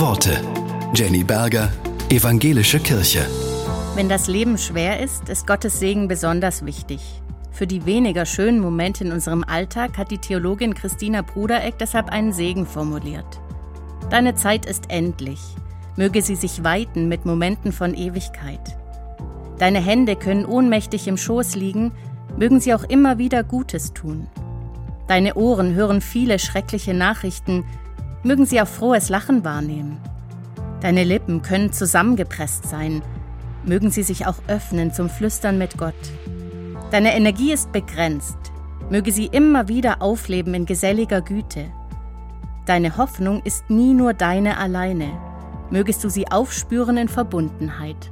Worte. Jenny Berger, Evangelische Kirche. Wenn das Leben schwer ist, ist Gottes Segen besonders wichtig. Für die weniger schönen Momente in unserem Alltag hat die Theologin Christina Brudereck deshalb einen Segen formuliert. Deine Zeit ist endlich. Möge sie sich weiten mit Momenten von Ewigkeit. Deine Hände können ohnmächtig im Schoß liegen, mögen sie auch immer wieder Gutes tun. Deine Ohren hören viele schreckliche Nachrichten, mögen sie auch frohes Lachen wahrnehmen. Deine Lippen können zusammengepresst sein, mögen sie sich auch öffnen zum Flüstern mit Gott. Deine Energie ist begrenzt, möge sie immer wieder aufleben in geselliger Güte. Deine Hoffnung ist nie nur deine alleine, mögest du sie aufspüren in Verbundenheit.